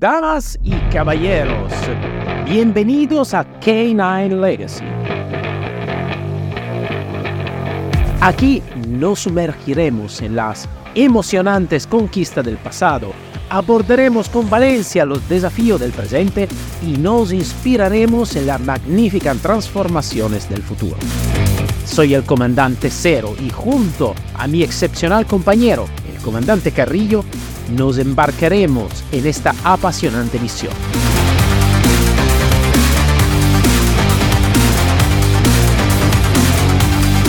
Damas y caballeros, bienvenidos a K9 Legacy. Aquí nos sumergiremos en las emocionantes conquistas del pasado, abordaremos con valencia los desafíos del presente y nos inspiraremos en las magníficas transformaciones del futuro. Soy el comandante Cero y junto a mi excepcional compañero, el comandante Carrillo, nos embarcaremos en esta apasionante misión.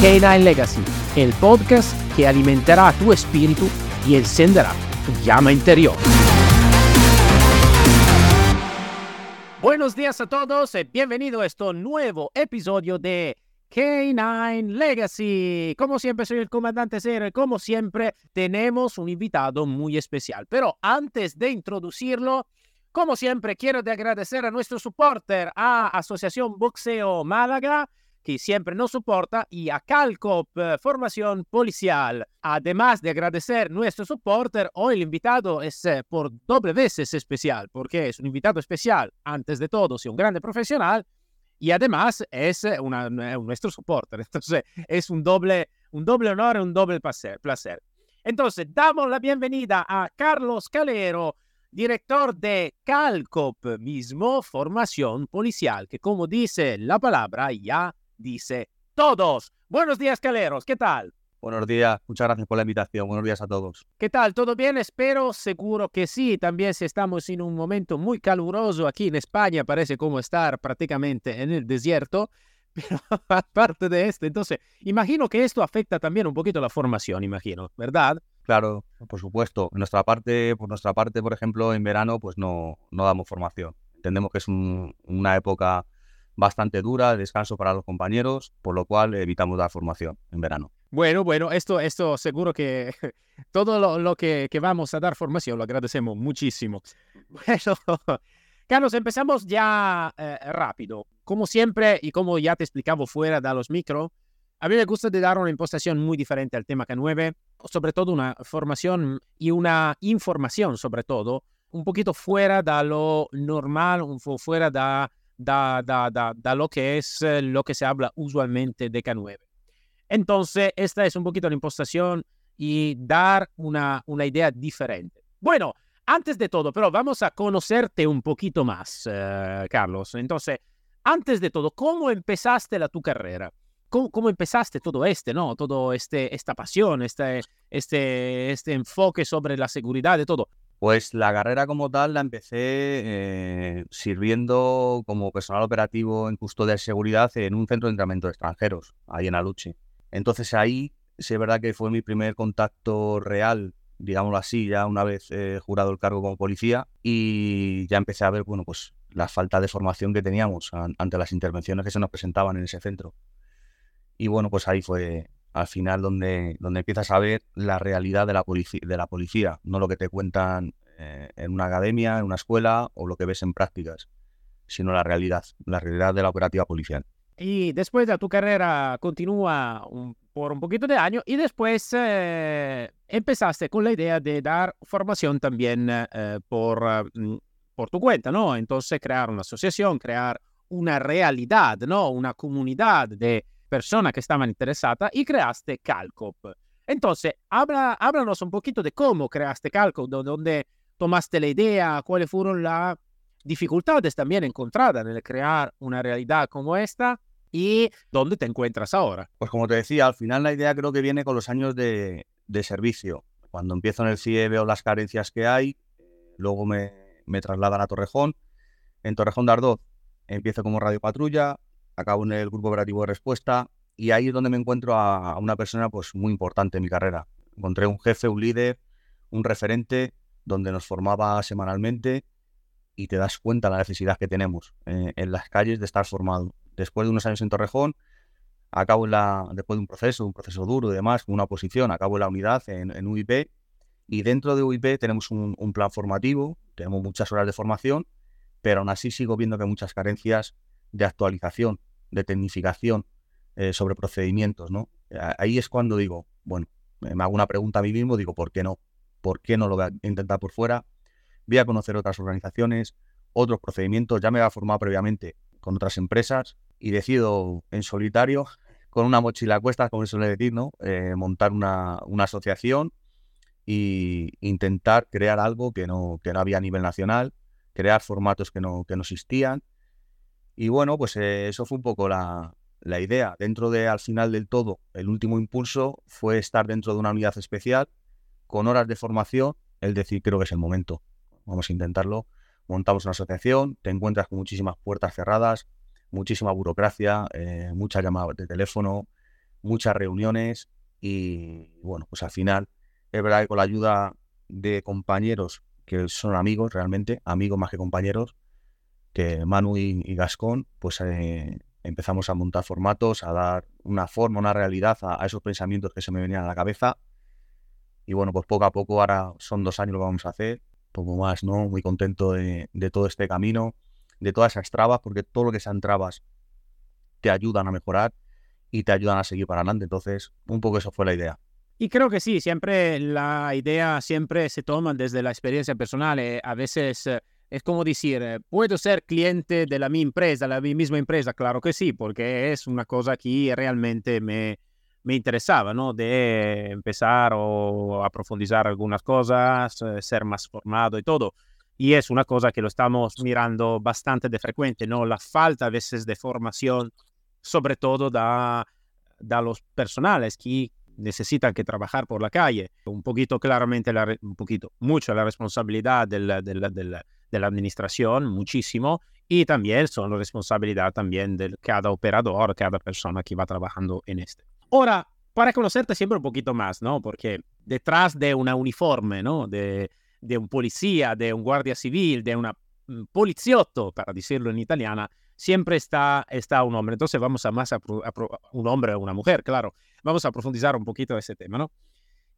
K9 Legacy, el podcast que alimentará tu espíritu y encenderá tu llama interior. Buenos días a todos y bienvenido a este nuevo episodio de K9 Legacy. Como siempre, soy el comandante Cero como siempre, tenemos un invitado muy especial. Pero antes de introducirlo, como siempre, quiero de agradecer a nuestro supporter, a Asociación Boxeo Málaga, que siempre nos soporta, y a Calcop eh, Formación Policial. Además de agradecer nuestro supporter, hoy el invitado es eh, por doble veces especial, porque es un invitado especial, antes de todo, si un grande profesional, y además es una, nuestro soporte. Entonces es un doble, un doble honor y un doble placer. Entonces damos la bienvenida a Carlos Calero, director de Calcop mismo, formación policial, que como dice la palabra, ya dice todos. Buenos días, Caleros, ¿qué tal? Buenos días, muchas gracias por la invitación. Buenos días a todos. ¿Qué tal? ¿Todo bien? Espero, seguro que sí. También si estamos en un momento muy caluroso aquí en España, parece como estar prácticamente en el desierto. Pero aparte de esto, entonces, imagino que esto afecta también un poquito la formación, imagino, ¿verdad? Claro, por supuesto. En nuestra parte, por nuestra parte, por ejemplo, en verano, pues no, no damos formación. Entendemos que es una época bastante dura, de descanso para los compañeros, por lo cual evitamos dar formación en verano. Bueno, bueno, esto, esto seguro que todo lo, que, que, vamos a dar formación lo agradecemos muchísimo. Bueno, Carlos, empezamos ya eh, rápido. Como siempre y como ya te explicaba fuera de los micro, a mí me gusta de dar una impostación muy diferente al tema K9, sobre todo una formación y una información, sobre todo, un poquito fuera de lo normal, un poco fuera de, de, de, de lo que es eh, lo que se habla usualmente de K9. Entonces, esta es un poquito la impostación y dar una, una idea diferente. Bueno, antes de todo, pero vamos a conocerte un poquito más, uh, Carlos. Entonces, antes de todo, ¿cómo empezaste la tu carrera? ¿Cómo, ¿Cómo, empezaste todo este, no? Todo este, esta pasión, este, este, este enfoque sobre la seguridad de todo. Pues la carrera como tal la empecé eh, sirviendo como personal operativo en custodia de seguridad en un centro de entrenamiento de extranjeros, ahí en Aluchi. Entonces ahí sí es verdad que fue mi primer contacto real, digámoslo así, ya una vez eh, jurado el cargo como policía y ya empecé a ver, bueno, pues la falta de formación que teníamos ante las intervenciones que se nos presentaban en ese centro. Y bueno, pues ahí fue al final donde, donde empiezas a ver la realidad de la, policía, no lo que te cuentan eh, en una academia, en una escuela o lo que ves en prácticas, sino la realidad, la realidad de la operativa policial. Y después de tu carrera continúa por un poquito de año y después eh, empezaste con la idea de dar formación también eh, por, mm, por tu cuenta, ¿no? Entonces crear una asociación, crear una realidad, ¿no? Una comunidad de personas que estaban interesadas y creaste Calcop. Entonces, habla, háblanos un poquito de cómo creaste Calcop, de dónde tomaste la idea, cuáles fueron las dificultades también encontradas en crear una realidad como esta y dónde te encuentras ahora. Pues como te decía, al final la idea creo que viene con los años de, servicio. Cuando empiezo en el CIE veo las carencias que hay, luego me, me trasladan a Torrejón. En Torrejón de Ardoz empiezo como radio patrulla, acabo en el grupo operativo de respuesta y ahí es donde me encuentro a, una persona pues muy importante en mi carrera. Encontré un jefe, un líder, un referente donde nos formaba semanalmente y te das cuenta de la necesidad que tenemos eh, en las calles de estar formado después de unos años en Torrejón, acabo la, después de un proceso, un proceso duro y demás, una oposición, acabo en la unidad en, UIP y dentro de UIP tenemos un, plan formativo, tenemos muchas horas de formación, pero aún así sigo viendo que hay muchas carencias de actualización, de tecnificación eh, sobre procedimientos, ¿no? Ahí es cuando digo, bueno, me hago una pregunta a mí mismo, digo, ¿por qué no? ¿Por qué no lo voy a intentar por fuera? vi a conocer otras organizaciones, otros procedimientos, ya me había formado previamente con otras empresas y decido en solitario, con una mochila a cuestas, como suele decir, ¿no? Eh, montar una, una, asociación e intentar crear algo que no, que no había a nivel nacional, crear formatos que no, que no existían. Y bueno, pues eh, eso fue un poco la, la idea. Dentro de, al final del todo, el último impulso fue estar dentro de una unidad especial con horas de formación, el decir, creo que es el momento. Vamos a intentarlo montamos una asociación, te encuentras con muchísimas puertas cerradas, muchísima burocracia, eh, muchas llamadas de teléfono, muchas reuniones y bueno, pues al final es verdad que con la ayuda de compañeros que son amigos realmente, amigos más que compañeros, que Manu y, Gascón, pues eh, empezamos a montar formatos, a dar una forma, una realidad a, esos pensamientos que se me venían a la cabeza. Y bueno, pues poco a poco, ahora son dos años lo vamos a hacer, poco más, ¿no? Muy contento de, todo este camino, de todas esas trabas, porque todo lo que sean trabas te ayudan a mejorar y te ayudan a seguir para adelante. Entonces, un poco eso fue la idea. Y creo que sí, siempre la idea siempre se toma desde la experiencia personal. Eh, a veces eh, es como decir, eh, ¿puedo ser cliente de la misma empresa? Claro que sí, porque es una cosa que realmente me, me interesaba, ¿no? De empezar o a profundizar algunas cosas, eh, ser más formado y todo. Y es una cosa que lo estamos mirando bastante de frecuente, ¿no? La falta a veces de formación, sobre todo da, da los personales que necesitan que trabajar por la calle. Un poquito claramente, la, un poquito, mucho la responsabilidad de la, de, la, de la, administración, muchísimo, y también son la responsabilidad también de cada operador, cada persona que va trabajando en este. Ahora, para conocerte siempre un poquito más, ¿no? Porque detrás de una uniforme, ¿no? De, de un policía, de un guardia civil, de un poliziotto, para decirlo en italiana, siempre está, está un hombre. Entonces vamos a más a, un hombre o una mujer, claro. Vamos a profundizar un poquito ese tema, ¿no?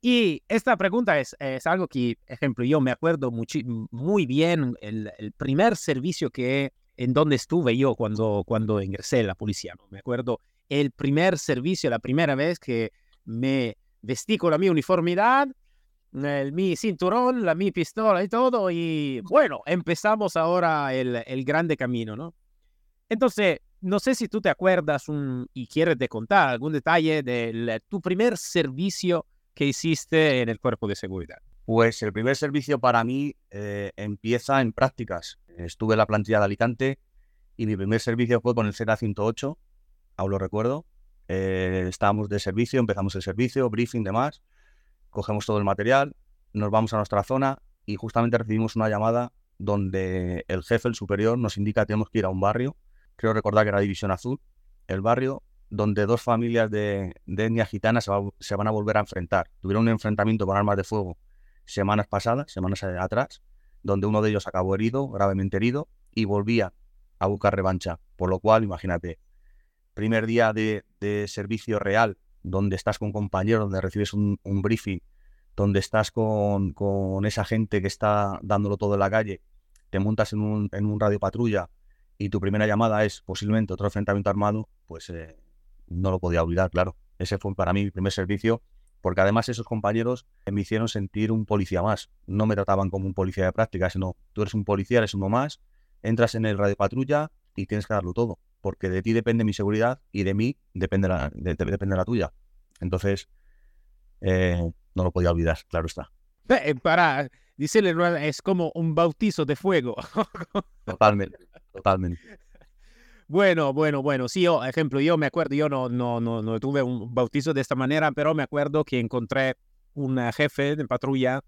Y esta pregunta es, algo que, ejemplo, yo me acuerdo muy bien el, primer servicio que en donde estuve yo cuando, cuando ingresé a la policía. Me acuerdo el primer servicio, la primera vez que me vestí con la mi uniformidad, el mi cinturón, la mi pistola y todo. Y bueno, empezamos ahora el, el grande camino, ¿no? Entonces, no sé si tú te acuerdas un, y quieres de contar algún detalle de tu primer servicio que hiciste en el cuerpo de seguridad. Pues el primer servicio para mí eh, empieza en prácticas. Estuve en la plantilla de Alicante y mi primer servicio fue con el Z108 aún lo recuerdo. Eh, estábamos de servicio, empezamos el servicio, briefing, demás. Cogemos todo el material, nos vamos a nuestra zona y justamente recibimos una llamada donde el jefe, el superior, nos indica que tenemos que ir a un barrio. Creo recordar que era División Azul, el barrio donde dos familias de, etnia gitana se, se, van a volver a enfrentar. Tuvieron un enfrentamiento con armas de fuego semanas pasadas, semanas atrás, donde uno de ellos acabó herido, gravemente herido, y volvía a buscar revancha. Por lo cual, imagínate, primer día de, servicio real, donde estás con compañeros, donde recibes un, briefing, donde estás con, esa gente que está dándolo todo en la calle, te montas en un, en un radio patrulla y tu primera llamada es posiblemente otro enfrentamiento armado, pues eh, no lo podía olvidar, claro. Ese fue para mí mi primer servicio, porque además esos compañeros me hicieron sentir un policía más. No me trataban como un policía de práctica, sino tú eres un policía, eres uno más, entras en el radio patrulla y tienes que darlo todo porque de ti depende mi seguridad y de mí depende la, depende la tuya. Entonces, eh, no lo podía olvidar, claro está. Eh, para decirle, es como un bautizo de fuego. totalmente, totalmente. Bueno, bueno, bueno. Sí, yo, ejemplo, yo me acuerdo, yo no, no, no, no tuve un bautizo de esta manera, pero me acuerdo que encontré un jefe de patrulla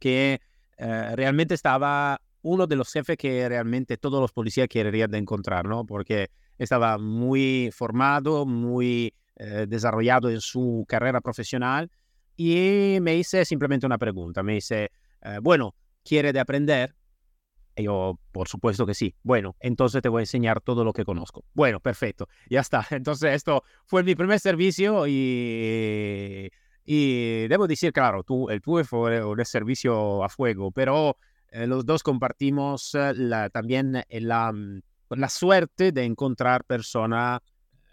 que eh, realmente estaba uno de los jefes que realmente todos los policías querían de encontrar, ¿no? Porque estaba muy formado, muy eh, desarrollado en su carrera profesional y me hice simplemente una pregunta. Me dice, eh, bueno, ¿quiere de aprender? Y yo, por supuesto que sí. Bueno, entonces te voy a enseñar todo lo que conozco. Bueno, perfecto. Ya está. Entonces esto fue mi primer servicio y... Y debo decir, claro, tú, el tuyo fue un servicio a fuego, pero eh, los dos compartimos eh, la, también eh, la, mm, la, suerte de encontrar persona,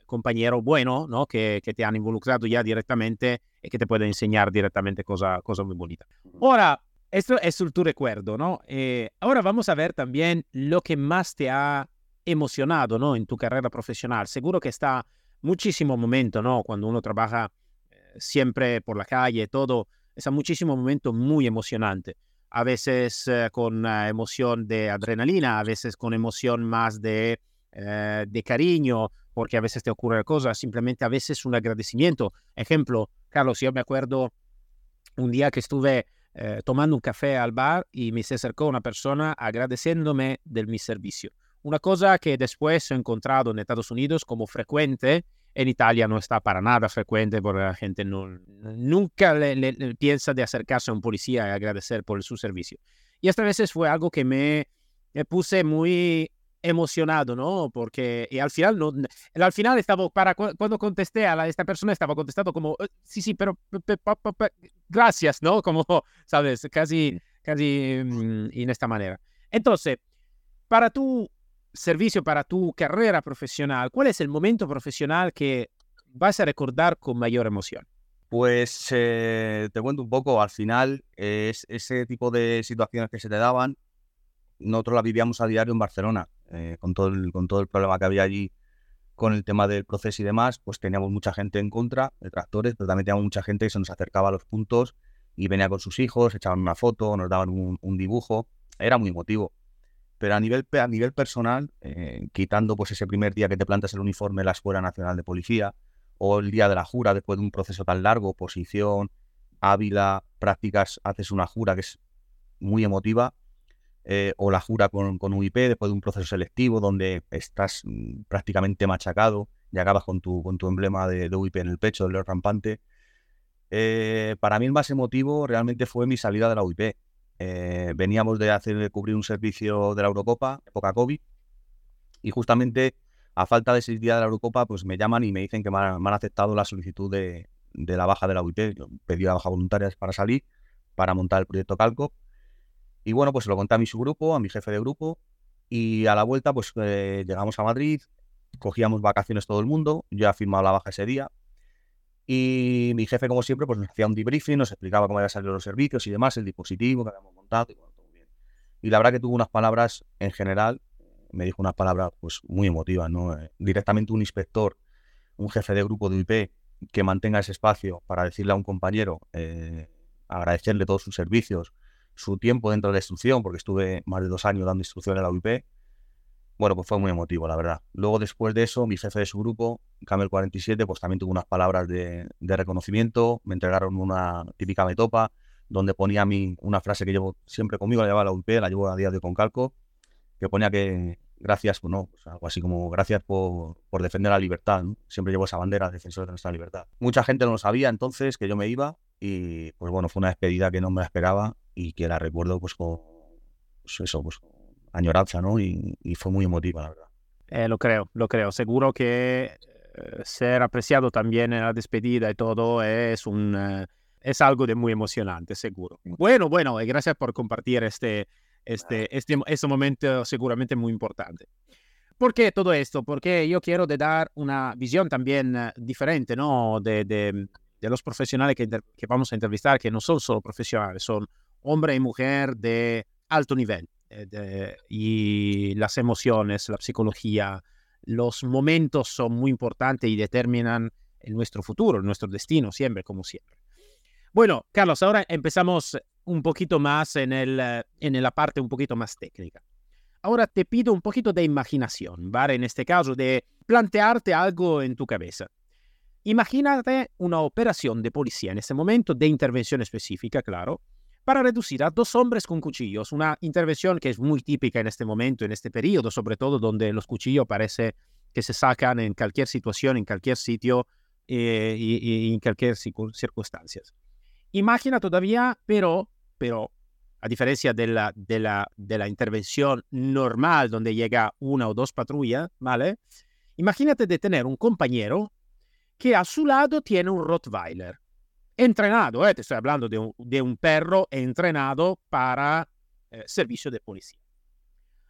compañero bueno, ¿no? Que, que, te han involucrado ya directamente y que te pueden enseñar directamente cosas cosa muy bonitas. Ahora, Esto es tu recuerdo, ¿no? Eh, ahora vamos a ver también lo que más te ha emocionado, ¿no? En tu carrera profesional. Seguro que está muchísimo momento, ¿no? Cuando uno trabaja eh, siempre por la calle, todo, es muchísimo momento muy emocionante. A veces eh, con emoción de adrenalina, a veces con emoción más de, de cariño, porque a veces te ocurre cosas, simplemente a veces un agradecimiento. Ejemplo, Carlos, yo me acuerdo un día que estuve eh, tomando un café al bar y me se acercó una persona agradeciéndome de mi servicio. Una cosa que después he encontrado en Estados Unidos como frecuente, en Italia no está para nada frecuente porque la gente no, nunca le, piensa de acercarse a un policía y agradecer por su servicio. Y esta vez fue algo que me, me puse muy emocionado, ¿no? Porque y al final, no, al final estaba, para cuando contesté a esta persona, estaba contestando como, eh, sí, sí, pero gracias, ¿no? Como, ¿sabes? Casi, casi mm, en esta manera. Entonces, para tu servicio, para tu carrera profesional, ¿cuál es el momento profesional que vas a recordar con mayor emoción? Pues eh, te cuento un poco, al final es ese tipo de situaciones que se te daban, nosotros las vivíamos a diario en Barcelona. Eh, con, todo el, con todo el problema que había allí con el tema del proceso y demás, pues teníamos mucha gente en contra, detractores, pero también teníamos mucha gente que se nos acercaba a los puntos y venía con sus hijos, echaban una foto, nos daban un, dibujo, era muy emotivo. Pero a nivel, a nivel personal, eh, quitando pues ese primer día que te plantas el uniforme en la Escuela Nacional de Policía, o el día de la jura después de un proceso tan largo, posición, ávila, prácticas, haces una jura que es muy emotiva, eh, o la jura con, con, UIP después de un proceso selectivo donde estás mm, prácticamente machacado y acabas con tu, con tu emblema de, UIP en el pecho, del león rampante. Eh, para mí el más emotivo realmente fue mi salida de la UIP. Eh, veníamos de hacer de cubrir un servicio de la Eurocopa, época COVID, y justamente a falta de seis días de la Eurocopa, pues me llaman y me dicen que me han, aceptado la solicitud de, de, la baja de la UIP. pedí la baja voluntaria para salir, para montar el proyecto Calco y bueno, pues lo conté a mi subgrupo, a mi jefe de grupo, y a la vuelta, pues eh, llegamos a Madrid, cogíamos vacaciones todo el mundo, yo ya firmado la baja ese día, y mi jefe, como siempre, pues nos hacía un debriefing, nos explicaba cómo habían salido los servicios y demás, el dispositivo que habíamos montado, y, todo bien. y la verdad que tuvo unas palabras, en general, me dijo unas palabras pues muy emotivas, ¿no? Eh, directamente un inspector, un jefe de grupo de UIP, que mantenga ese espacio para decirle a un compañero, eh, agradecerle todos sus servicios, su tiempo dentro de la instrucción, porque estuve más de dos años dando instrucción en la UIP, bueno, pues fue muy emotivo, la verdad. Luego, después de eso, mi jefe de su grupo, Camel 47, pues también tuvo unas palabras de, reconocimiento, me entregaron una típica metopa, donde ponía a mí una frase que llevo siempre conmigo, la llevaba la UIP, la llevo a día de con calco, que ponía que gracias, pues no, algo así como gracias por, por defender la libertad, Siempre llevo esa bandera, defensor de nuestra libertad. Mucha gente no lo sabía entonces que yo me iba y pues bueno, fue una despedida que no me la esperaba y que la recuerdo pues con pues, eso, pues añoranza, ¿no? Y, fue muy emotiva, la verdad. Eh, lo creo, lo creo. Seguro que eh, ser apreciado también en la despedida y todo es un eh, es algo de muy emocionante, seguro. Bueno, bueno, y gracias por compartir este, este, este, este momento seguramente muy importante. ¿Por qué todo esto? Porque yo quiero de dar una visión también diferente, ¿no? De, de, de los profesionales que, que, vamos a entrevistar, que no son solo profesionales, son hombre y mujer de alto nivel. Eh, y las emociones, la psicología, los momentos son muy importantes y determinan nuestro futuro, nuestro destino, siempre, como siempre. Bueno, Carlos, ahora empezamos un poquito más en, el, en la parte un poquito más técnica. Ahora te pido un poquito de imaginación, ¿vale? En este caso, de plantearte algo en tu cabeza. Imagínate una operación de policía en este momento, de intervención específica, claro, para reducir a dos hombres con cuchillos, una intervención que es muy típica en este momento, en este periodo, sobre todo donde los cuchillos parece que se sacan en cualquier situación, en cualquier sitio eh, y, en cualquier circunstancia. Imagina todavía, pero, pero a diferencia de la, de, la, intervención normal donde llega una o dos patrullas, ¿vale? Imagínate de tener un compañero que a su lado tiene un Rottweiler entrenado, eh, te estoy hablando de un, un perro entrenado para eh, servicio de policía.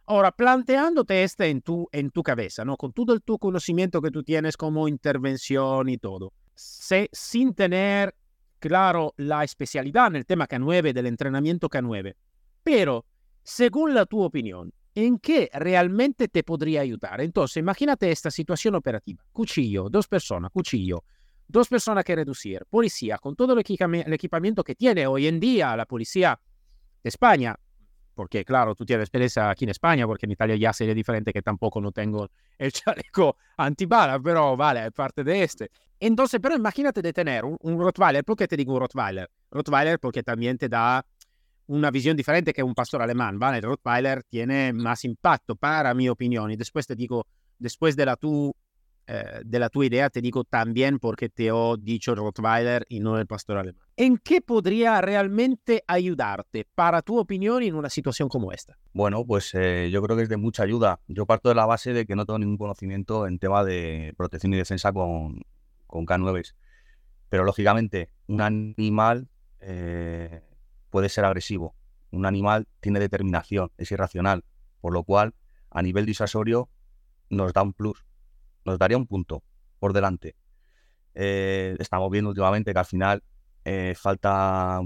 Ahora, planteándote este en tu, en tu cabeza, ¿no? con todo el tu conocimiento que tú tienes como intervención y todo, sin tener claro, la especialidad en el tema K9 del entrenamiento K9, pero según la tu opinión, ¿en qué realmente te podría ayudar? Entonces, imagínate esta situación operativa. Cuchillo, dos personas, cuchillo, dos personas que reducir, policía, con todo el, equipamiento que tiene hoy en día la policía de España, porque claro, tú tienes experiencia aquí en España, porque en Italia ya sería diferente que tampoco no tengo el chaleco antibala, pero vale, es parte de este. Entonces, pero imagínate de tener un, un Rottweiler, ¿por qué te digo un Rottweiler? Rottweiler porque también te da una visión diferente que un pastor alemán, ¿vale? El Rottweiler tiene más impacto para mi opinión y después te digo, después de la tu, eh, de la tu idea, te digo también porque te he dicho Rottweiler y no el pastor alemán. ¿En qué podría realmente ayudarte para tu opinión en una situación como esta? Bueno, pues eh, yo creo que es de mucha ayuda. Yo parto de la base de que no tengo ningún conocimiento en tema de protección y defensa con, con K9. Pero lógicamente, un animal eh, puede ser agresivo. Un animal tiene determinación, es irracional, por lo cual a nivel disuasorio nos da un plus, nos daría un punto por delante. Eh, estamos viendo últimamente que al final eh, falta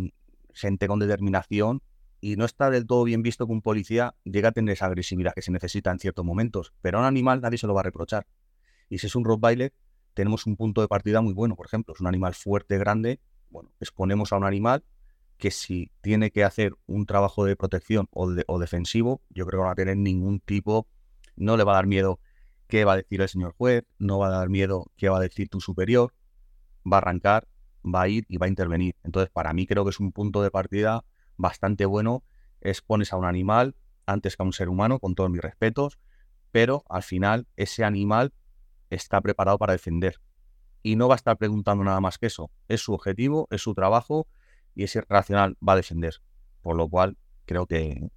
gente con determinación y no está del todo bien visto que un policía llegue a tener esa agresividad que se necesita en ciertos momentos, pero a un animal nadie se lo va a reprochar. Y si es un Rottweiler, tenemos un punto de partida muy bueno, por ejemplo, es un animal fuerte, grande, bueno, exponemos a un animal que si tiene que hacer un trabajo de protección o, defensivo, yo creo que no va a tener ningún tipo, no le va a dar miedo qué va a decir el señor juez, no va a dar miedo qué va a decir tu superior, va a arrancar, va a ir y va a intervenir. Entonces, para mí creo que es un punto de partida bastante bueno. Expones a un animal antes que a un ser humano, con todos mis respetos, pero al final ese animal está preparado para defender. Y no va a estar preguntando nada más que eso. Es su objetivo, es su trabajo y ese racional va a defender. Por lo cual, creo que,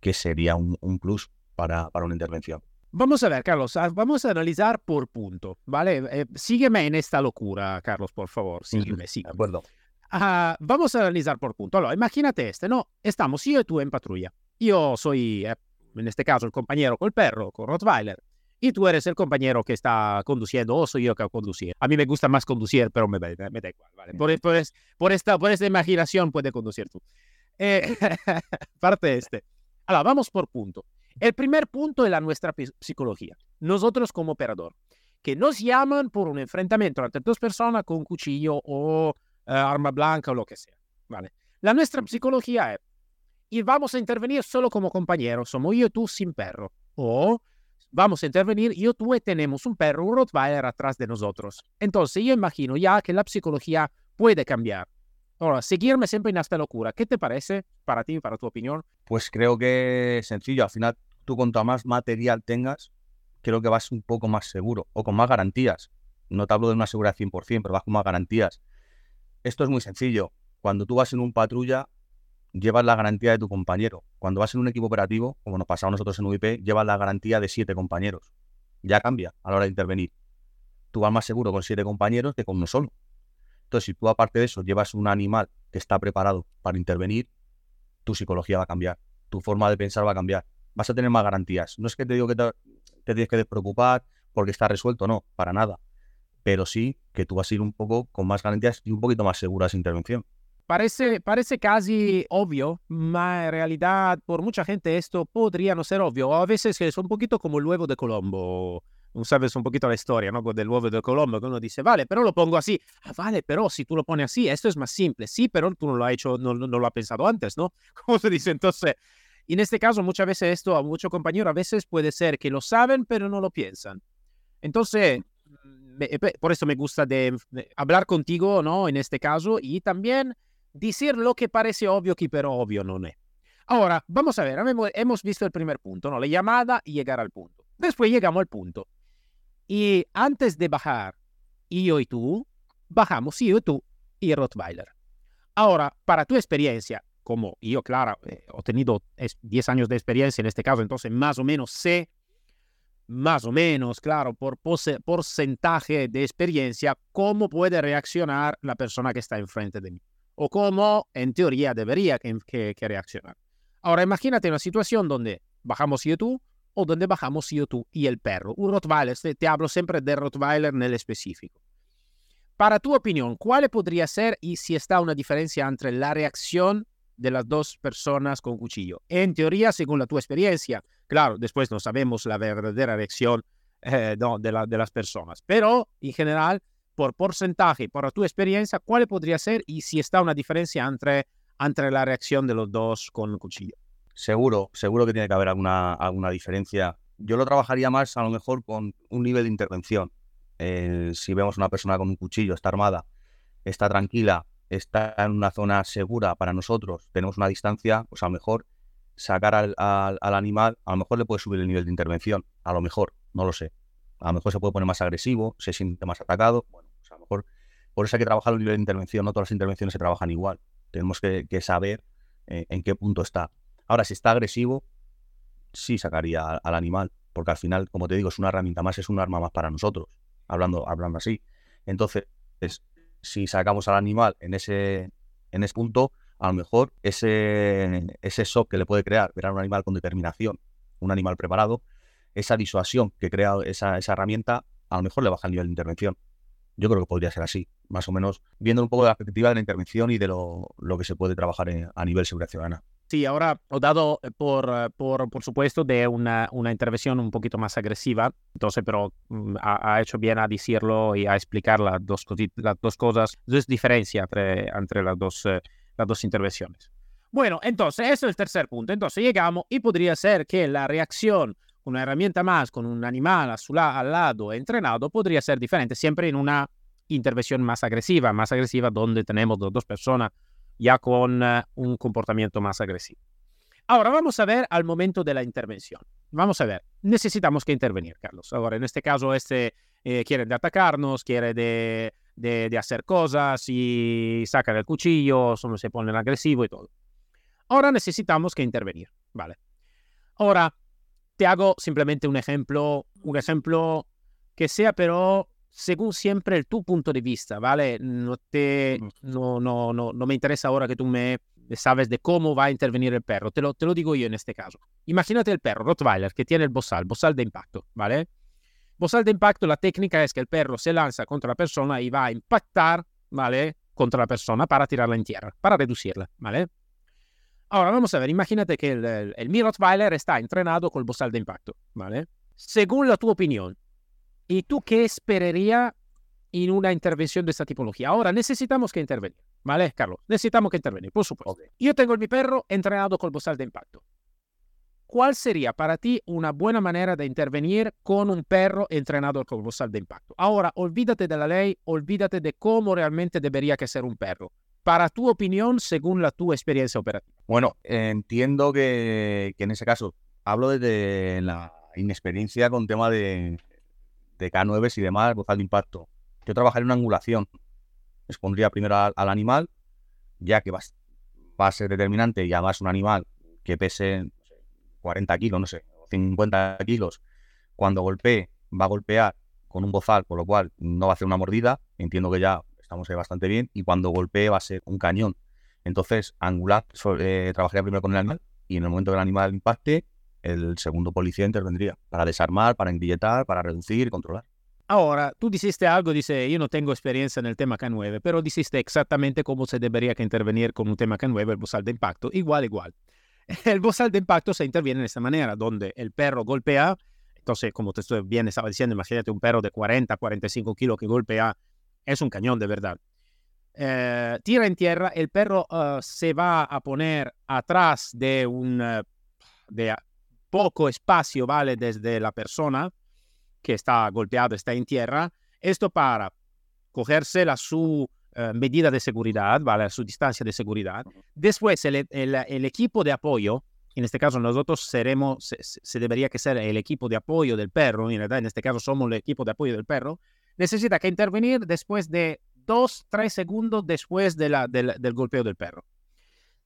que sería un, plus para, para, una intervención. Vamos a ver, Carlos, ah, vamos a analizar por punto, ¿vale? Eh, sígueme en esta locura, Carlos, por favor. Sígueme, sígueme. De acuerdo. Ah, vamos a analizar por punto. Ahora, imagínate este, ¿no? Estamos yo y tú en patrulla. Yo soy, eh, en este caso, el compañero con el perro, con Rottweiler y tú eres el compañero que está conduciendo o soy yo que conducir. A mí me gusta más conducir, pero me, me, da igual, ¿vale? Por, por, esta, por esta imaginación puede conducir tú. Eh, parte este. Ahora, vamos por punto. El primer punto es la nuestra psicología. Nosotros como operador, que nos llaman por un enfrentamiento entre dos personas con cuchillo o eh, arma blanca o lo que sea, ¿vale? La nuestra psicología es, y vamos a intervenir solo como compañeros, somos yo y tú sin perro. O vamos a intervenir, yo tú tenemos un perro, un Rottweiler atrás de nosotros. Entonces yo imagino ya que la psicología puede cambiar. Ahora, seguirme siempre en esta locura, ¿qué te parece para ti, para tu opinión? Pues creo que es sencillo. Al final, tú cuanto más material tengas, creo que vas un poco más seguro o con más garantías. No te hablo de una seguridad 100%, pero vas con más garantías. Esto es muy sencillo. Cuando tú vas en un patrulla, llevas la garantía de tu compañero. Cuando vas en un equipo operativo, como nos pasaba a nosotros en UIP, llevas la garantía de siete compañeros. Ya cambia a la hora de intervenir. Tú vas más seguro con siete compañeros que con uno solo. Entonces, si tú aparte de eso llevas un animal que está preparado para intervenir, tu psicología va a cambiar, tu forma de pensar va a cambiar, vas a tener más garantías. No es que te digo que te, tienes que despreocupar porque está resuelto, no, para nada. Pero sí que tú vas a ir un poco con más garantías y un poquito más segura esa intervención. Parece, parece casi obvio, pero en realidad por mucha gente esto podría no ser obvio. A veces es un poquito como el huevo de Colombo. Sabes un poquito la historia, ¿no? Del huevo de Colombo, que uno dice, vale, pero lo pongo así. Ah, vale, pero si tú lo pones así, esto es más simple. Sí, pero tú no lo has hecho, no, no lo has pensado antes, ¿no? ¿Cómo se dice? Entonces, y en este caso, muchas veces esto a muchos compañeros, a veces puede ser que lo saben, pero no lo piensan. Entonces, por eso me gusta de hablar contigo, ¿no? En este caso, y también decir lo que parece obvio que pero obvio no es. Ahora, vamos a ver, hemos visto el primer punto, ¿no? La llamada y llegar al punto. Después llegamos al punto. Y antes de bajar, yo y tú, bajamos yo y tú y Rottweiler. Ahora, para tu experiencia, como yo, claro, eh, he tenido 10 años de experiencia en este caso, entonces más o menos sé, más o menos, claro, por porcentaje de experiencia, cómo puede reaccionar la persona que está enfrente de mí o cómo en teoría debería que, reaccionar. Ahora imagínate una situación donde bajamos yo tú o donde bajamos yo tú y el perro. Un Rottweiler, te, hablo siempre de Rottweiler en el específico. para tu opinión, ¿cuál podría ser y si está una diferencia entre la reacción de las dos personas con cuchillo? En teoría, según la tu experiencia, claro, después no sabemos la verdadera reacción eh, de, la, de las personas, pero en general, por porcentaje, por tu experiencia, ¿cuál podría ser y si está una diferencia entre, entre la reacción de los dos con cuchillo? Seguro, seguro que tiene que haber alguna, alguna diferencia. Yo lo trabajaría más a lo mejor con un nivel de intervención. si vemos una persona con un cuchillo, está armada, está tranquila, está en una zona segura para nosotros, tenemos una distancia, pues a lo mejor sacar al, al, animal, a lo mejor le puede subir el nivel de intervención, a lo mejor, no lo sé. A lo mejor se puede poner más agresivo, se siente más atacado. Bueno, pues a lo mejor por eso hay que trabajar el nivel de intervención, no todas las intervenciones se trabajan igual. Tenemos que, saber eh, en qué punto está. Ahora, si está agresivo, sí sacaría al animal, porque al final, como te digo, es una herramienta más, es un arma más para nosotros, hablando, hablando así. Entonces, si sacamos al animal en ese, en ese punto, a lo mejor ese, ese shock que le puede crear ver a un animal con determinación, un animal preparado, esa disuasión que crea esa, esa herramienta, a lo mejor le baja el nivel de intervención. Yo creo que podría ser así, más o menos viendo un poco de la perspectiva de la intervención y de lo, lo que se puede trabajar a nivel seguridad ciudadana. Sí, ahora dado eh, por, eh, por, por supuesto de una, una, intervención un poquito más agresiva, entonces, pero mm, ha, hecho bien a decirlo y a explicar las dos, las dos cosas, es diferencia entre, entre las, dos, eh, las dos intervenciones. Bueno, entonces, ese es el tercer punto. Entonces llegamos y podría ser que la reacción con una herramienta más, con un animal a su al lado entrenado, podría ser diferente, siempre en una intervención más agresiva, más agresiva donde tenemos dos personas ya con eh, un comportamiento más agresivo. Ahora vamos a ver al momento de la intervención. Vamos a ver, necesitamos que intervenir, Carlos. Ahora, en este caso, este eh, quiere de atacarnos, quiere de, de, hacer cosas y saca el cuchillo, se pone agresivo y todo. Ahora necesitamos que intervenir, ¿vale? Ahora, te hago simplemente un ejemplo, un ejemplo que sea pero según siempre el tu punto de vista, ¿vale? No, te, no, no, no, no me interesa ahora que tú me sabes de cómo va a intervenir el perro, te lo, te lo digo yo en este caso. Imagínate el perro Rottweiler que tiene el bozal, bozal de impacto, ¿vale? Bozal de impacto, la técnica es que el perro se lanza contra la persona y va a impactar, ¿vale? Contra la persona para tirarla en tierra, para reducirla, ¿vale? Ahora vamos a ver, imagínate que el, el, el mi Rottweiler está entrenado con el bozal de impacto, ¿vale? Según la tu opinión, ¿Y tú qué esperaría en una intervención de esta tipología? Ahora necesitamos que intervenir, ¿vale, Carlos? Necesitamos que intervenir, por supuesto. Yo tengo mi perro entrenado con bozal de impacto. ¿Cuál sería para ti una buena manera de intervenir con un perro entrenado con bozal de impacto? Ahora, olvídate de la ley, olvídate de cómo realmente debería que ser un perro. Para tu opinión, según la tu experiencia operativa. Bueno, entiendo que, que en ese caso hablo desde la inexperiencia con tema de, de K9 y demás, bozal de impacto. Yo trabajaría en una angulación. Expondría primero al, animal, ya que va, a ser determinante y además un animal que pese 40 kilos, no sé, 50 kilos, cuando golpee, va a golpear con un bozal, por lo cual no va a hacer una mordida. Entiendo que ya estamos ahí bastante bien. Y cuando golpee va a ser un cañón. Entonces, angular, eh, trabajaría primero con el animal y en el momento que el animal impacte, el segundo policía intervendría para desarmar, para engrilletar, para reducir y controlar. Ahora, tú dijiste algo, dice, yo no tengo experiencia en el tema K9, pero dijiste exactamente cómo se debería que intervenir con un tema K9, el bozal de impacto, igual, igual. El bozal de impacto se interviene de esta manera, donde el perro golpea, entonces, como te estoy bien estaba diciendo, imagínate un perro de 40, 45 kilos que golpea, es un cañón de verdad. Eh, tira en tierra, el perro uh, se va a poner atrás de un, uh, de, poco espacio, ¿vale? Desde la persona que está golpeada, está en tierra. Esto para cogerse la su eh, medida de seguridad, ¿vale? Su distancia de seguridad. Después, el, el, equipo de apoyo, en este caso nosotros seremos, se, se, debería que ser el equipo de apoyo del perro, en realidad en este caso somos el equipo de apoyo del perro, necesita que intervenir después de dos, tres segundos después de la, del, del golpeo del perro.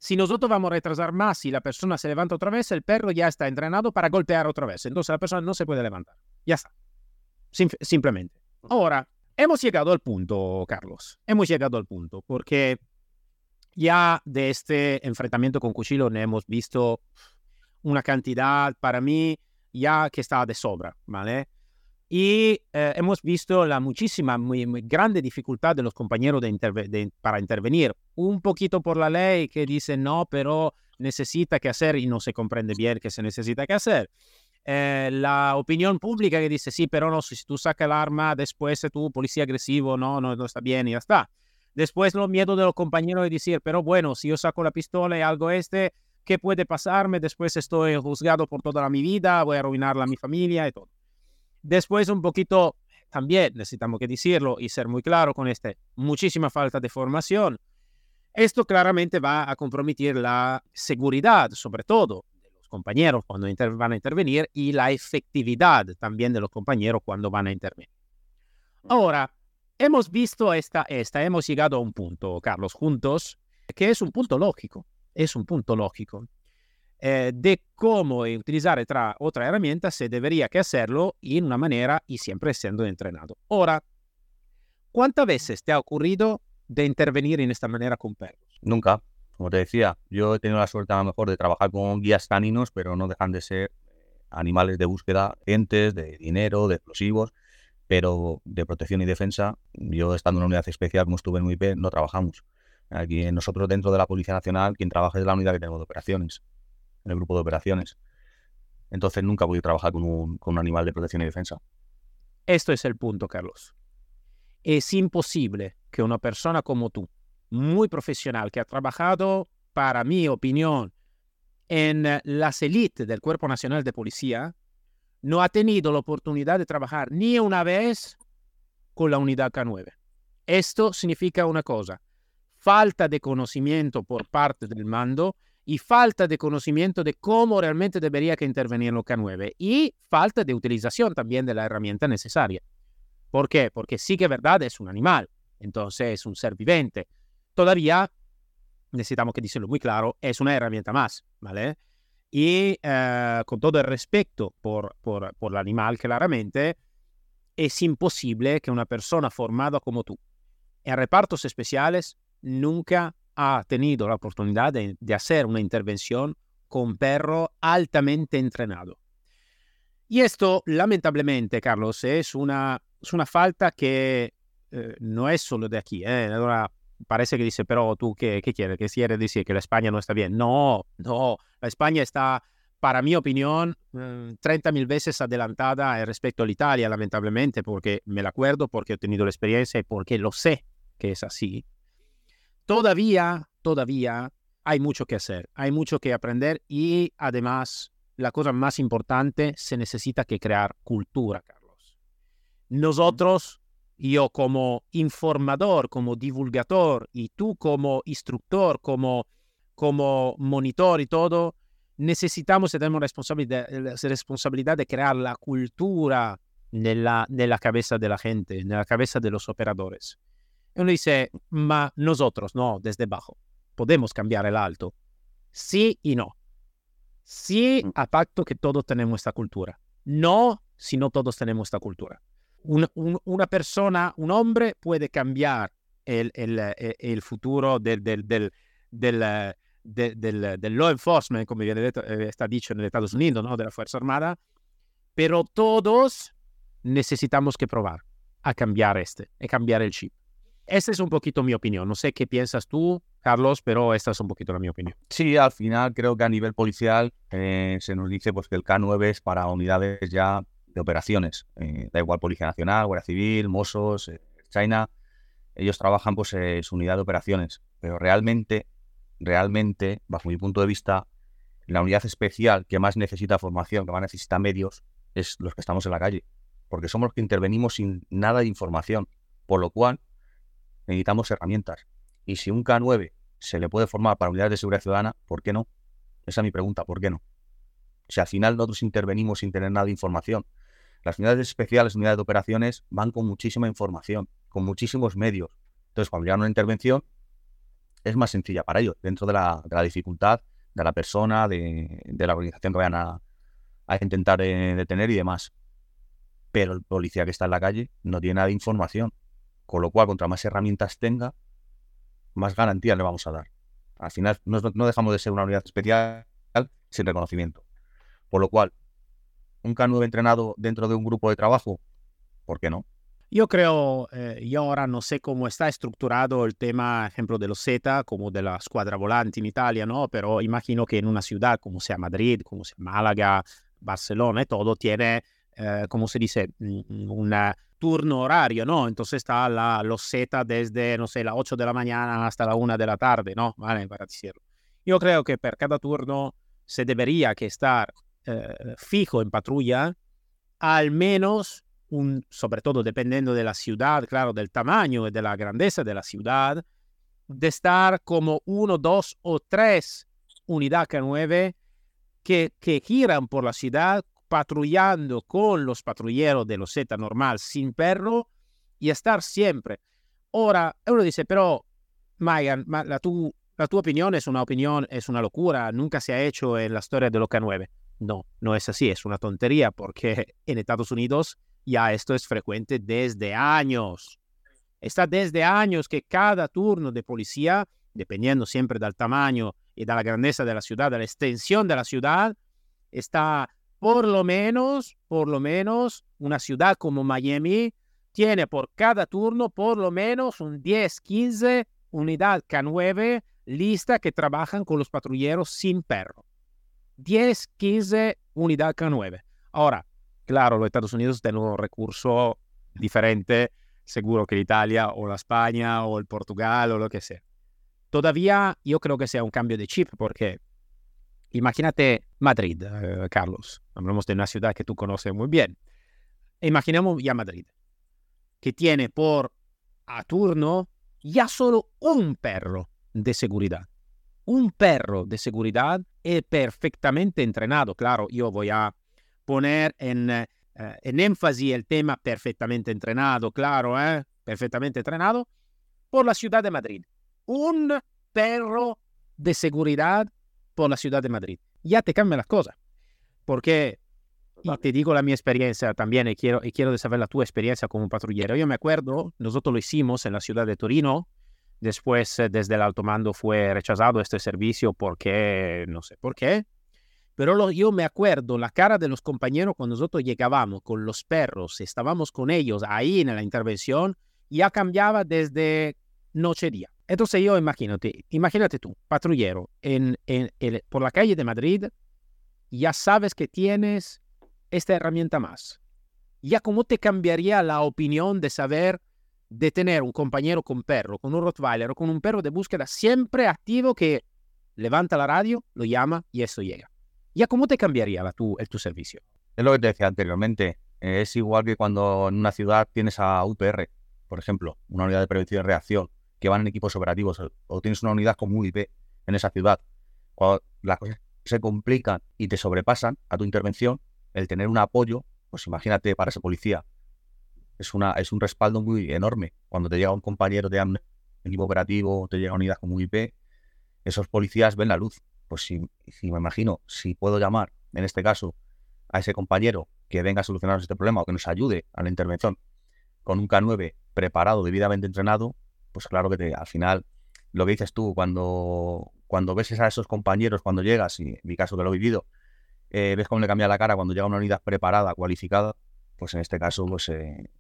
Si nosotros vamos a retrasar más y la persona se levanta otra vez, el perro ya está entrenado para golpear otra vez. Entonces la persona no se puede levantar. Ya está. simplemente. Ahora, hemos llegado al punto, Carlos. Hemos llegado al punto porque ya de este enfrentamiento con cuchillo ne hemos visto una cantidad para mí ya que está de sobra, ¿vale? Y eh, hemos visto la muchísima, muy, grande dificultad de los compañeros de para intervenir. Un poquito por la ley que dice no, pero necesita que hacer y no se comprende bien que se necesita que hacer. Eh, la opinión pública que dice sí, pero no, si tú sacas el arma, después tú, policía agresivo, no, no, no está bien y ya está. Después los miedos de los compañeros de decir, pero bueno, si yo saco la pistola y algo este, ¿qué puede pasarme? Después estoy juzgado por toda mi vida, voy a arruinar a mi familia y todo. Después un poquito, también necesitamos que decirlo y ser muy claro con este, muchísima falta de formación. Esto claramente va a comprometer la seguridad, sobre todo de los compañeros cuando van a intervenir y la efectividad también de los compañeros cuando van a intervenir. Ahora, hemos visto esta, esta, hemos llegado a un punto, Carlos, juntos, que es un punto lógico, es un punto lógico. Eh, de cómo utilizar otra, otra herramienta, se debería que hacerlo en una manera y siempre siendo entrenado. Ahora, ¿cuántas veces te ha ocurrido de intervenir en esta manera con perros? Nunca. Como te decía, yo he tenido la suerte a lo mejor de trabajar con guías caninos, pero no dejan de ser animales de búsqueda, entes, de dinero, de explosivos, pero de protección y defensa, yo estando en una unidad especial como estuve en UIP, no trabajamos. Aquí nosotros dentro de la Policía Nacional, quien trabaja es la unidad que tenemos de operaciones en el grupo de operaciones. Entonces nunca voy a trabajar con un, con un animal de protección y defensa. Esto es el punto, Carlos. Es imposible que una persona como tú, muy profesional, que ha trabajado, para mi opinión, en las élites del Cuerpo Nacional de Policía, no ha tenido la oportunidad de trabajar ni una vez con la unidad K9. Esto significa una cosa, falta de conocimiento por parte del mando y falta de conocimiento de cómo realmente debería que intervenir lo K9 y falta de utilización también de la herramienta necesaria. ¿Por qué? Porque sí que verdad, es un animal, entonces es un ser vivente. Todavía, necesitamos que decirlo muy claro, es una herramienta más, ¿vale? Y eh, con todo el respeto por, por, por el animal, claramente, es imposible que una persona formada como tú en repartos especiales nunca ha tenido la oportunidad de, hacer una intervención con perro altamente entrenado. Y esto, lamentablemente, Carlos, es una, es una falta que eh, no es solo de aquí. ¿eh? Ahora parece que dice, pero tú, ¿qué, qué quieres? ¿Qué quieres decir? ¿Que la España no está bien? No, no. La España está, para mi opinión, 30 mm, mil veces adelantada respecto a la Italia, lamentablemente, porque me la acuerdo, porque he tenido la experiencia y porque lo sé que es así todavía, todavía hay mucho que hacer, hay mucho que aprender y además la cosa más importante, se necesita que crear cultura, Carlos. Nosotros, yo como informador, como divulgador y tú como instructor, como, como monitor y todo, necesitamos y tenemos responsabilidad, responsabilidad de crear la cultura nella, nella cabeza de la gente, nella cabeza de los operadores. Uno dice, ma nosotros, no, desde abajo, podemos cambiar el alto. Sí y no. Sí, mm. a pacto que todos tenemos esta cultura. No, si no todos tenemos esta cultura. una persona, un hombre puede cambiar el, el, eh, el futuro del, del, del, del, del, law enforcement, como viene eh, está dicho en Estados Unidos, ¿no? de la Fuerza Armada, pero todos necesitamos que probar a cambiar este, a cambiar el chip. Esa es un poquito mi opinión. No sé qué piensas tú, Carlos, pero esta es un poquito la mi opinión. Sí, al final creo que a nivel policial eh, se nos dice pues, que el K9 es para unidades ya de operaciones. Eh, da igual Policía Nacional, Guardia Civil, Mossos, eh, China. Ellos trabajan pues en su unidad de operaciones. Pero realmente, realmente, bajo mi punto de vista, la unidad especial que más necesita formación, que más necesita medios, es los que estamos en la calle. Porque somos los que intervenimos sin nada de información. Por lo cual, necesitamos herramientas. Y si un K9 se le puede formar para unidades de seguridad ciudadana, ¿por qué no? Esa es mi pregunta, ¿por qué no? Si al final nosotros intervenimos sin tener nada de información. Las unidades especiales, unidades de operaciones, van con muchísima información, con muchísimos medios. Entonces, cuando llegan una intervención, es más sencilla para ellos, dentro de la, dificultad de la persona, de, la organización que vayan a, intentar eh, detener y demás. Pero el policía que está en la calle no tiene nada de información. Con lo cual, contra más herramientas tenga, más garantías le vamos a dar. Al final, no, dejamos de ser una unidad especial sin reconocimiento. Por lo cual, un K9 entrenado dentro de un grupo de trabajo ¿por qué no? Yo creo, eh, yo ahora no sé cómo está estructurado el tema, ejemplo, de los Z, como de la escuadra volante en Italia, ¿no? Pero imagino que en una ciudad como sea Madrid, como sea Málaga, Barcelona todo, tiene, eh, como se dice, un turno horario, ¿no? Entonces está la, los Z desde, no sé, las 8 de la mañana hasta la 1 de la tarde, ¿no? Vale, para decirlo. Yo creo que per cada turno se debería que estar eh, fijo en patrulla al menos un, sobre todo dependiendo de la ciudad, claro, del tamaño y de la grandeza de la ciudad, de estar como uno, dos o tres unidades K9 que, que giran por la ciudad patrullando con los patrulleros de los Z normal sin perro y estar siempre. Ahora, uno dice, pero, Mayan, la, tu, la tu opinión es una opinión, es una locura, nunca se ha hecho en la historia de los K9. No, no es así, es una tontería porque en Estados Unidos ya esto es frecuente desde años. Está desde años que cada turno de policía, dependiendo siempre del tamaño y de la grandeza de la ciudad, de la extensión de la ciudad, está por lo menos, por lo menos, una ciudad como Miami tiene por cada turno por lo menos un 10, 15 unidad K9 lista que trabajan con los patrulleros sin perro. 10, 15 unidad K9. Ahora, claro, los Estados Unidos tienen un recurso diferente, seguro que Italia o la España o el Portugal o lo que sea. Todavía yo creo que sea un cambio de chip porque imagínate Madrid, eh, Carlos. Hablamos de una ciudad que tú conoces muy bien. Imaginemos ya Madrid, que tiene por a turno ya solo un perro de seguridad. Un perro de seguridad es perfectamente entrenado. Claro, yo voy a poner en, eh, en énfasis el tema perfectamente entrenado, claro, ¿eh? perfectamente entrenado, por la ciudad de Madrid. Un perro de seguridad por la ciudad de Madrid. Ya te cambia las cosas. Porque, y te digo la mi experiencia también, y quiero, y quiero saber la tu experiencia como patrullero. Yo me acuerdo, nosotros lo hicimos en la ciudad de Torino, después eh, desde el alto mando fue rechazado este servicio porque, no sé por qué, pero yo me acuerdo la cara de los compañeros cuando nosotros llegábamos con los perros, estábamos con ellos ahí en la intervención, ya cambiaba desde noche-día. Entonces yo imagínate, imagínate tú, patrullero, en, en, por la calle de Madrid, ya sabes que tienes esta herramienta más. Ya cómo te cambiaría la opinión de saber de tener un compañero con perro, con un Rottweiler o con un perro de búsqueda siempre activo que levanta la radio, lo llama y eso llega. ¿Ya cómo te cambiaría tu, el, tu servicio? Es lo que te decía anteriormente. Es igual que cuando en una ciudad tienes a UPR, por ejemplo, una unidad de prevención y reacción, que van en equipos operativos, o tienes una unidad como UIP en esa ciudad. Cuando las cosas se complican y te sobrepasan a tu intervención, el tener un apoyo, pues imagínate para ese policía, es, una, es un respaldo muy enorme. Cuando te llega un compañero de un equipo operativo, te llega una unidad como UIP, esos policías ven la luz pues si, me imagino, si puedo llamar, en este caso, a ese compañero que venga a solucionar este problema o que nos ayude a la intervención con un K9 preparado, debidamente entrenado, pues claro que te, al final, lo que dices tú, cuando, cuando ves a esos compañeros, cuando llegas, y en mi caso que lo he vivido, eh, ves cómo le cambia la cara cuando llega una unidad preparada, cualificada, pues en este caso, pues eh,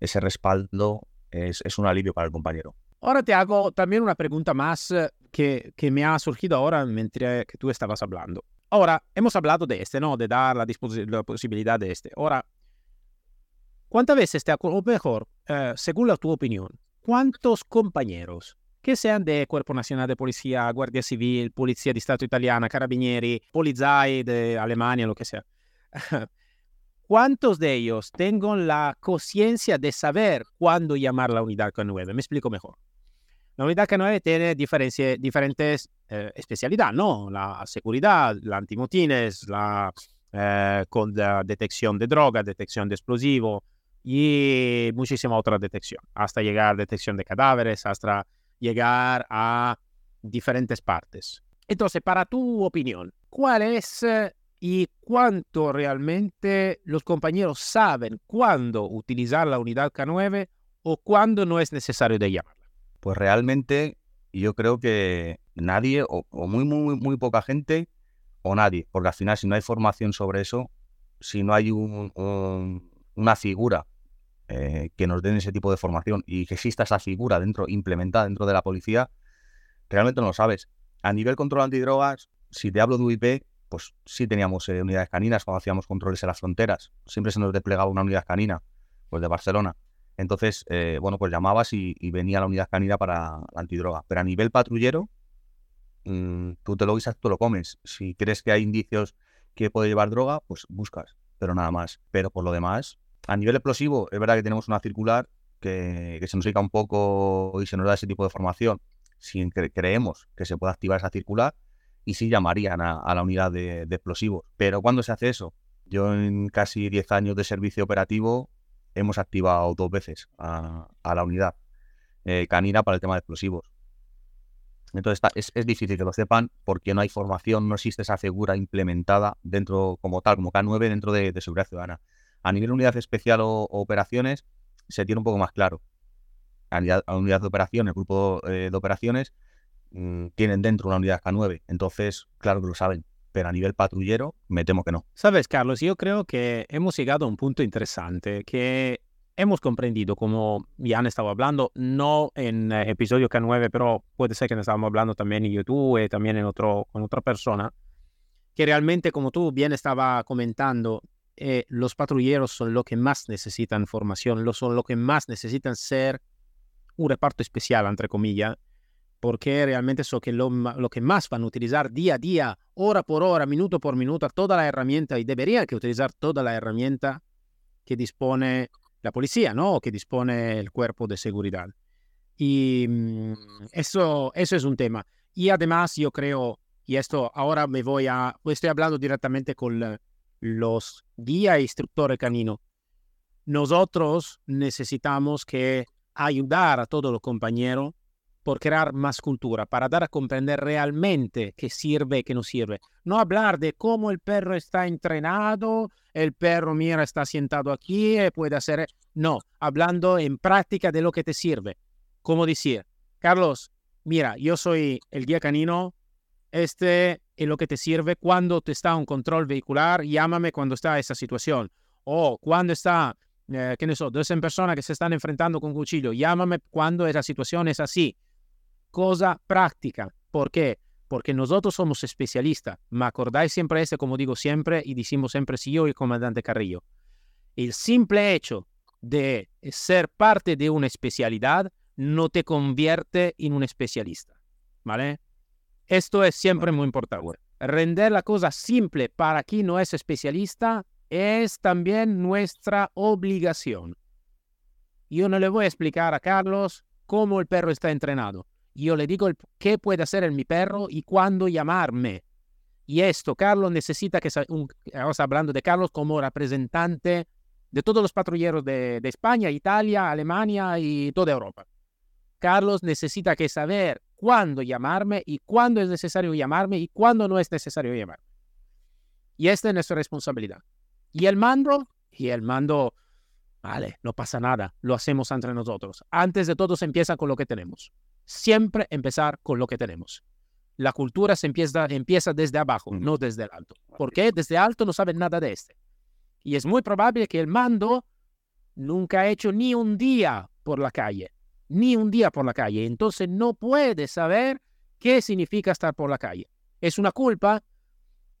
ese respaldo es, un alivio para el compañero. Ahora te hago también una pregunta más eh, que, que me ha surgido ahora mientras que tú estabas hablando. Ahora, hemos hablado de este, ¿no? De dar la, la posibilidad de este. Ahora, ¿cuántas veces te ha, o mejor, eh, según la tu opinión, cuántos compañeros que sean de Cuerpo Nacional de Policía, Guardia Civil, Policía de Estado Italiana, Carabinieri, Polizei de Alemania, lo que sea, ¿cuántos de ellos tengan la conciencia de saber cuándo llamar la unidad K9? Me explico mejor. La unidad K9 tiene diferentes eh, especialidades, ¿no? La seguridad, la antimotines, la, eh, con la detección de droga, detección de explosivo y muchísima otra detección, hasta llegar a detección de cadáveres, hasta llegar a diferentes partes. Entonces, para tu opinión, ¿cuál es eh, y cuánto realmente los compañeros saben cuándo utilizar la unidad K9 o cuándo no es necesario de llamar? Pues realmente yo creo que nadie, o, muy, muy, muy poca gente, o nadie, porque al final si no hay formación sobre eso, si no hay una figura eh, que nos den ese tipo de formación y que exista esa figura dentro, implementada dentro de la policía, realmente no lo sabes. A nivel control antidrogas, si te hablo de UIP, pues sí teníamos eh, unidades caninas cuando hacíamos controles en las fronteras. Siempre se nos desplegaba una unidad canina, pues de Barcelona. Entonces, eh, bueno, pues llamabas y, venía la unidad canina para la antidroga. Pero a nivel patrullero, mm, tú te lo guisas, tú lo comes. Si crees que hay indicios que puede llevar droga, pues buscas, pero nada más. Pero por lo demás, a nivel explosivo, es verdad que tenemos una circular que, se nos dedica un poco y se nos da ese tipo de formación. Si creemos que se puede activar esa circular, y sí llamarían a, la unidad de, explosivos. Pero ¿cuándo se hace eso? Yo en casi 10 años de servicio operativo hemos activado dos veces a, la unidad eh, canina para el tema de explosivos. Entonces es, difícil que lo sepan porque no hay formación, no existe esa figura implementada dentro como tal, como K9 dentro de, seguridad ciudadana. A nivel unidad especial o, operaciones se tiene un poco más claro. A unidad, de operaciones, grupo eh, de operaciones, mm, tienen dentro una unidad K9. Entonces, claro que lo saben. Pero a nivel patrullero, me temo que no. Sabes, Carlos, yo creo que hemos llegado a un punto interesante que hemos comprendido, como ya han estado hablando, no en eh, episodio K9, pero puede ser que nos estábamos hablando también en YouTube y también en otro, con otra persona, que realmente, como tú bien estaba comentando, eh, los patrulleros son lo que más necesitan formación, lo son lo que más necesitan ser un reparto especial, entre comillas, porque realmente eso que lo, lo, que más van a utilizar día a día, hora por hora, minuto por minuto, toda la herramienta y deberían que utilizar toda la herramienta que dispone la policía, ¿no? Que dispone el cuerpo de seguridad. Y mm, eso, eso es un tema. Y además yo creo, y esto ahora me voy a, estoy hablando directamente con los guía e instructores canino. Nosotros necesitamos que ayudar a todos los compañeros por crear más cultura, para dar a comprender realmente qué sirve y qué no sirve. No hablar de cómo el perro está entrenado, el perro, mira, está sentado aquí, y puede hacer... No, hablando en práctica de lo que te sirve. Como decir, Carlos, mira, yo soy el guía canino, este es lo que te sirve cuando te está un control vehicular, llámame cuando está esa situación. O cuando está, eh, ¿qué ne so, dos personas que se están enfrentando con cuchillo, llámame cuando esa situación es así cosa práctica. ¿Por qué? Porque nosotros somos especialistas. Me acordáis siempre este, como digo siempre, y decimos siempre si yo y el comandante Carrillo. El simple hecho de ser parte de una especialidad no te convierte en un especialista. ¿Vale? Esto es siempre muy importante. Render la cosa simple para quien no es especialista es también nuestra obligación. Yo no le voy a explicar a Carlos cómo el perro está entrenado yo le digo qué puede hacer en mi perro y cuándo llamarme. Y esto, Carlos necesita que, un, estamos hablando de Carlos como representante de todos los patrulleros de, España, Italia, Alemania y toda Europa. Carlos necesita que saber cuándo llamarme y cuándo es necesario llamarme y cuándo no es necesario llamarme. Y esta es nuestra responsabilidad. Y el mando, y el mando, vale, no pasa nada, lo hacemos entre nosotros. Antes de todo se empieza con lo que tenemos siempre empezar con lo que tenemos. La cultura se empieza, empieza desde abajo, no desde el alto. Porque desde alto no saben nada de este. Y es muy probable que el mando nunca ha hecho ni un día por la calle, ni un día por la calle. Entonces no puede saber qué significa estar por la calle. ¿Es una culpa?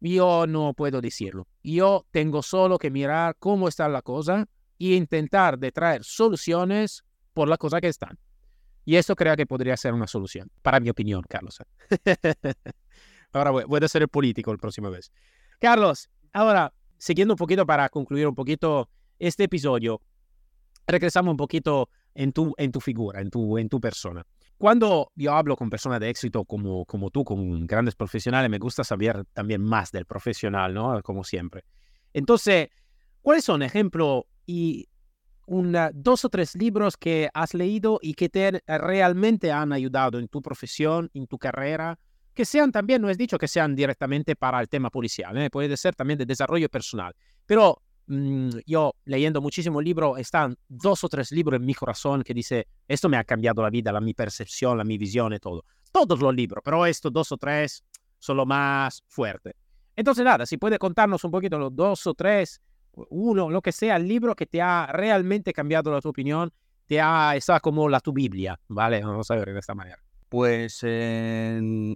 Yo no puedo decirlo. Yo tengo solo que mirar cómo está la cosa e intentar de traer soluciones por la cosa que están. Y esto creo que podría ser una solución, para mi opinión, Carlos. ahora voy, a ser político la próxima vez. Carlos, ahora, siguiendo un poquito para concluir un poquito este episodio, regresamos un poquito en tu, en tu figura, en tu, en tu persona. Cuando yo hablo con personas de éxito como, como tú, con grandes profesionales, me gusta saber también más del profesional, ¿no? Como siempre. Entonces, ¿cuáles son ejemplos y dos o tres libros que has leído y que te realmente han ayudado en tu profesión, en tu carrera, que sean también, no es dicho que sean directamente para el tema policial, ¿eh? puede ser también de desarrollo personal, pero mm, yo leyendo muchísimos libros, están dos o tres libros en mi corazón que dice, esto me ha cambiado la vida, la mi percepción, la mi visión y todo. Todos los libros, pero estos dos o tres son lo más fuerte. Entonces, nada, si puede contarnos un poquito los dos o tres uno, lo que sea, el libro que te ha realmente cambiado la tu opinión, te ha, está como la tu Biblia, ¿vale? Vamos a ver de esta manera. Pues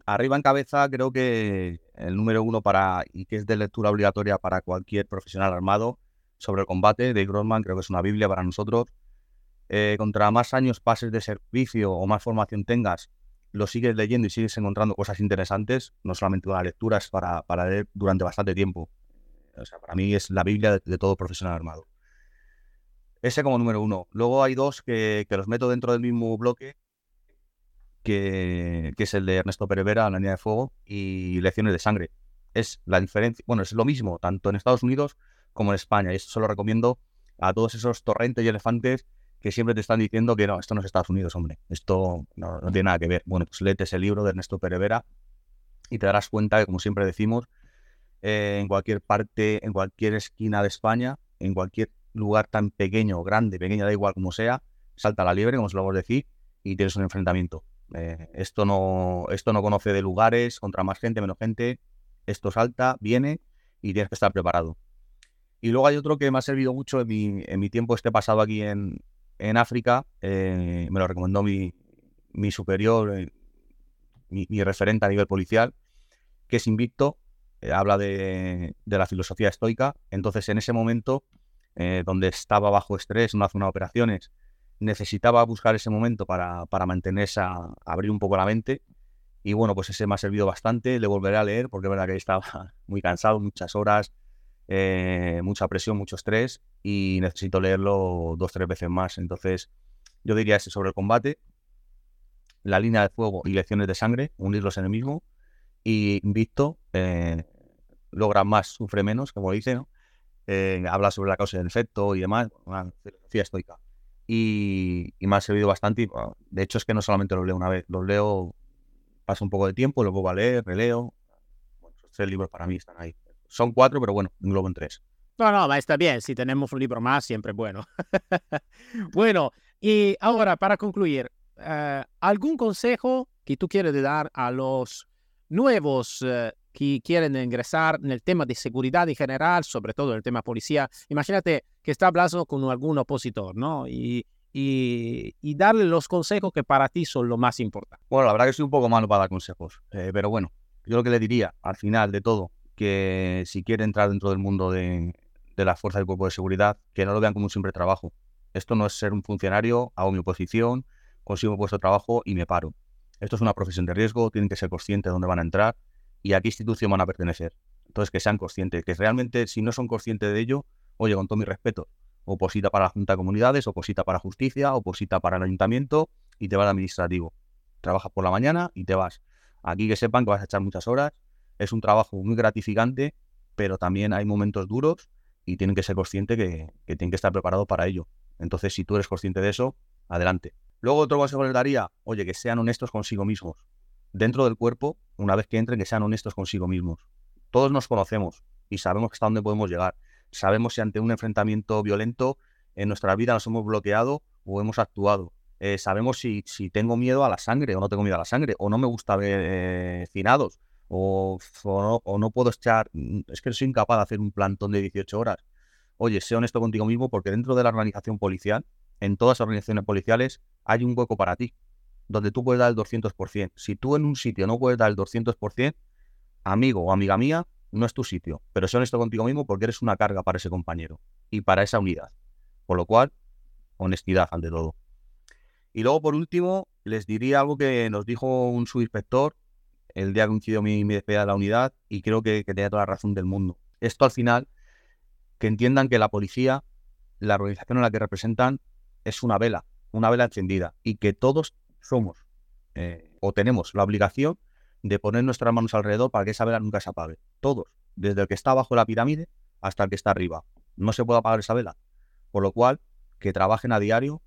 arriba en cabeza creo que el número uno para, y que es de lectura obligatoria para cualquier profesional armado sobre el combate de Grossman, creo que es una Biblia para nosotros. Eh, contra más años pases de servicio o más formación tengas, lo sigues leyendo y sigues encontrando cosas interesantes, no solamente una lectura, es para, para leer durante bastante tiempo. O sea, para mí es la Biblia de, todo profesional armado. Ese como número uno. Luego hay dos que, que los meto dentro del mismo bloque, que, es el de Ernesto Perevera, La línea de fuego, y Lecciones de sangre. Es la diferencia, bueno, es lo mismo, tanto en Estados Unidos como en España. Y esto se lo recomiendo a todos esos torrentes y elefantes que siempre te están diciendo que no, esto no es Estados Unidos, hombre. Esto no, tiene nada que ver. Bueno, pues léete ese libro de Ernesto Perevera y te darás cuenta que, como siempre decimos, eh, en cualquier parte, en cualquier esquina de España, en cualquier lugar tan pequeño grande, pequeña, da igual como sea, salta la liebre, como se lo vamos a decir, y tienes un enfrentamiento. Eh, esto, no, esto no conoce de lugares, contra más gente, menos gente. Esto salta, viene y tienes que estar preparado. Y luego hay otro que me ha servido mucho en mi, en mi tiempo este pasado aquí en, en África. Eh, me lo recomendó mi, mi superior, eh, mi, referente a nivel policial, que es Invicto. habla de, de, la filosofía estoica. Entonces, en ese momento, donde estaba bajo estrés, no hace unas operaciones, necesitaba buscar ese momento para, para mantenerse, a, abrir un poco la mente. Y bueno, pues ese me ha servido bastante. Le volveré a leer porque es verdad que estaba muy cansado, muchas horas, eh, mucha presión, mucho estrés y necesito leerlo dos, tres veces más. Entonces, yo diría ese sobre el combate, la línea de fuego y lecciones de sangre, unirlos en el mismo. Y Invicto eh, logra más, sufre menos, como dice, ¿no? Eh, habla sobre la causa y el efecto y demás, una filosofía estoica y, me ha servido bastante. de hecho, es que no solamente los leo una vez, los leo, paso un poco de tiempo, luego a leer, releo. Bueno, tres libros para mí están ahí. Son cuatro, pero bueno, englobo en tres. No, no, está bien. Si tenemos un libro más, siempre bueno. bueno, y ahora para concluir, eh, ¿algún consejo que tú quieres dar a los nuevos eh, que quieren ingresar en el tema de seguridad en general, sobre todo en el tema policía. Imagínate que está hablando con algún opositor, ¿no? Y, y, darle los consejos que para ti son lo más importante. Bueno, la verdad que soy un poco malo para dar consejos, eh, pero bueno, yo lo que le diría al final de todo, que si quiere entrar dentro del mundo de, de la fuerza del cuerpo de seguridad, que no lo vean como un simple trabajo. Esto no es ser un funcionario, hago mi oposición, consigo un puesto de trabajo y me paro. Esto es una profesión de riesgo, tienen que ser conscientes de dónde van a entrar y a qué institución van a pertenecer. Entonces, que sean conscientes, que realmente si no son conscientes de ello, oye, con todo mi respeto, oposita para la Junta de Comunidades, oposita para Justicia, oposita para el Ayuntamiento y te vas al administrativo. Trabajas por la mañana y te vas. Aquí que sepan que vas a echar muchas horas. Es un trabajo muy gratificante, pero también hay momentos duros y tienen que ser conscientes que, tienen que estar preparados para ello. Entonces, si tú eres consciente de eso, adelante. Luego otro consejo les daría, oye, que sean honestos consigo mismos dentro del cuerpo, una vez que entren, que sean honestos consigo mismos. Todos nos conocemos y sabemos hasta dónde podemos llegar. Sabemos si ante un enfrentamiento violento en nuestra vida nos hemos bloqueado o hemos actuado. Eh, sabemos si, si, tengo miedo a la sangre o no tengo miedo a la sangre, o no me gusta ver eh, finados, o, o, no, puedo echar, mm, es que soy incapaz de hacer un plantón de 18 horas. Oye, sé honesto contigo mismo porque dentro de la organización policial, en todas las organizaciones policiales, hay un hueco para ti donde tú puedes dar el 200%. Si tú en un sitio no puedes dar el 200%, amigo o amiga mía, no es tu sitio. Pero sé honesto contigo mismo porque eres una carga para ese compañero y para esa unidad. Por lo cual, honestidad ante todo. Y luego, por último, les diría algo que nos dijo un subinspector el día coincidió mi, mi despedida de la unidad y creo que, tenía toda la razón del mundo. Esto al final, que entiendan que la policía, la organización en la que representan, es una vela, una vela encendida y que todos somos eh, o tenemos la obligación de poner nuestras manos alrededor para que esa vela nunca se apague. Todos, desde el que está abajo de la pirámide hasta el que está arriba. No se puede apagar esa vela. Por lo cual, que trabajen a diario,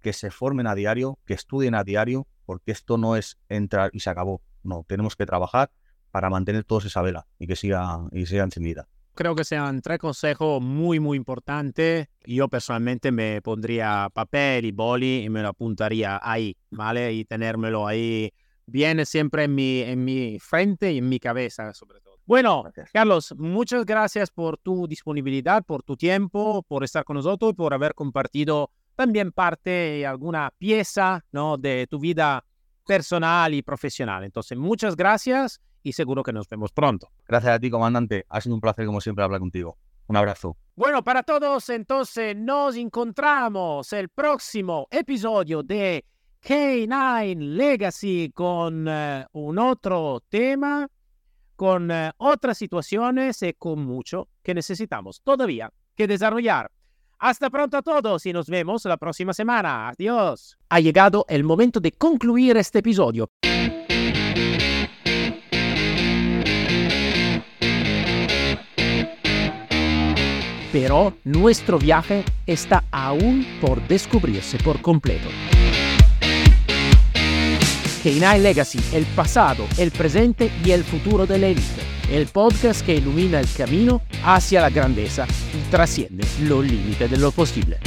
que se formen a diario, que estudien a diario, porque esto no es entrar y se acabó. No, tenemos que trabajar para mantener todos esa vela y que siga, y siga encendida creo que sean tres consejos muy, muy importantes. Yo personalmente me pondría papel y boli y me lo apuntaría ahí, ¿vale? Y tenérmelo ahí bien siempre en mi, en mi frente y en mi cabeza, sobre todo. Bueno, Carlos, muchas gracias por tu disponibilidad, por tu tiempo, por estar con nosotros, por haber compartido también parte, alguna pieza ¿no? de tu vida personal y profesional. Entonces, muchas gracias y seguro que nos vemos pronto. Gracias a ti, comandante. Ha sido un placer, como siempre, hablar contigo. Un abrazo. Bueno, para todos, entonces nos encontramos el próximo episodio de K9 Legacy con uh, un otro tema, con uh, otras situaciones y con mucho que necesitamos todavía que desarrollar. Hasta pronto a todos y nos vemos la próxima semana. Adiós. Ha llegado el momento de concluir este episodio. Pero nuestro viaje está aún por descubrirse por completo. K9 Legacy, el pasado, el presente y el futuro de la élite. El podcast que ilumina el camino hacia la grandeza y trasciende los límites de lo posible.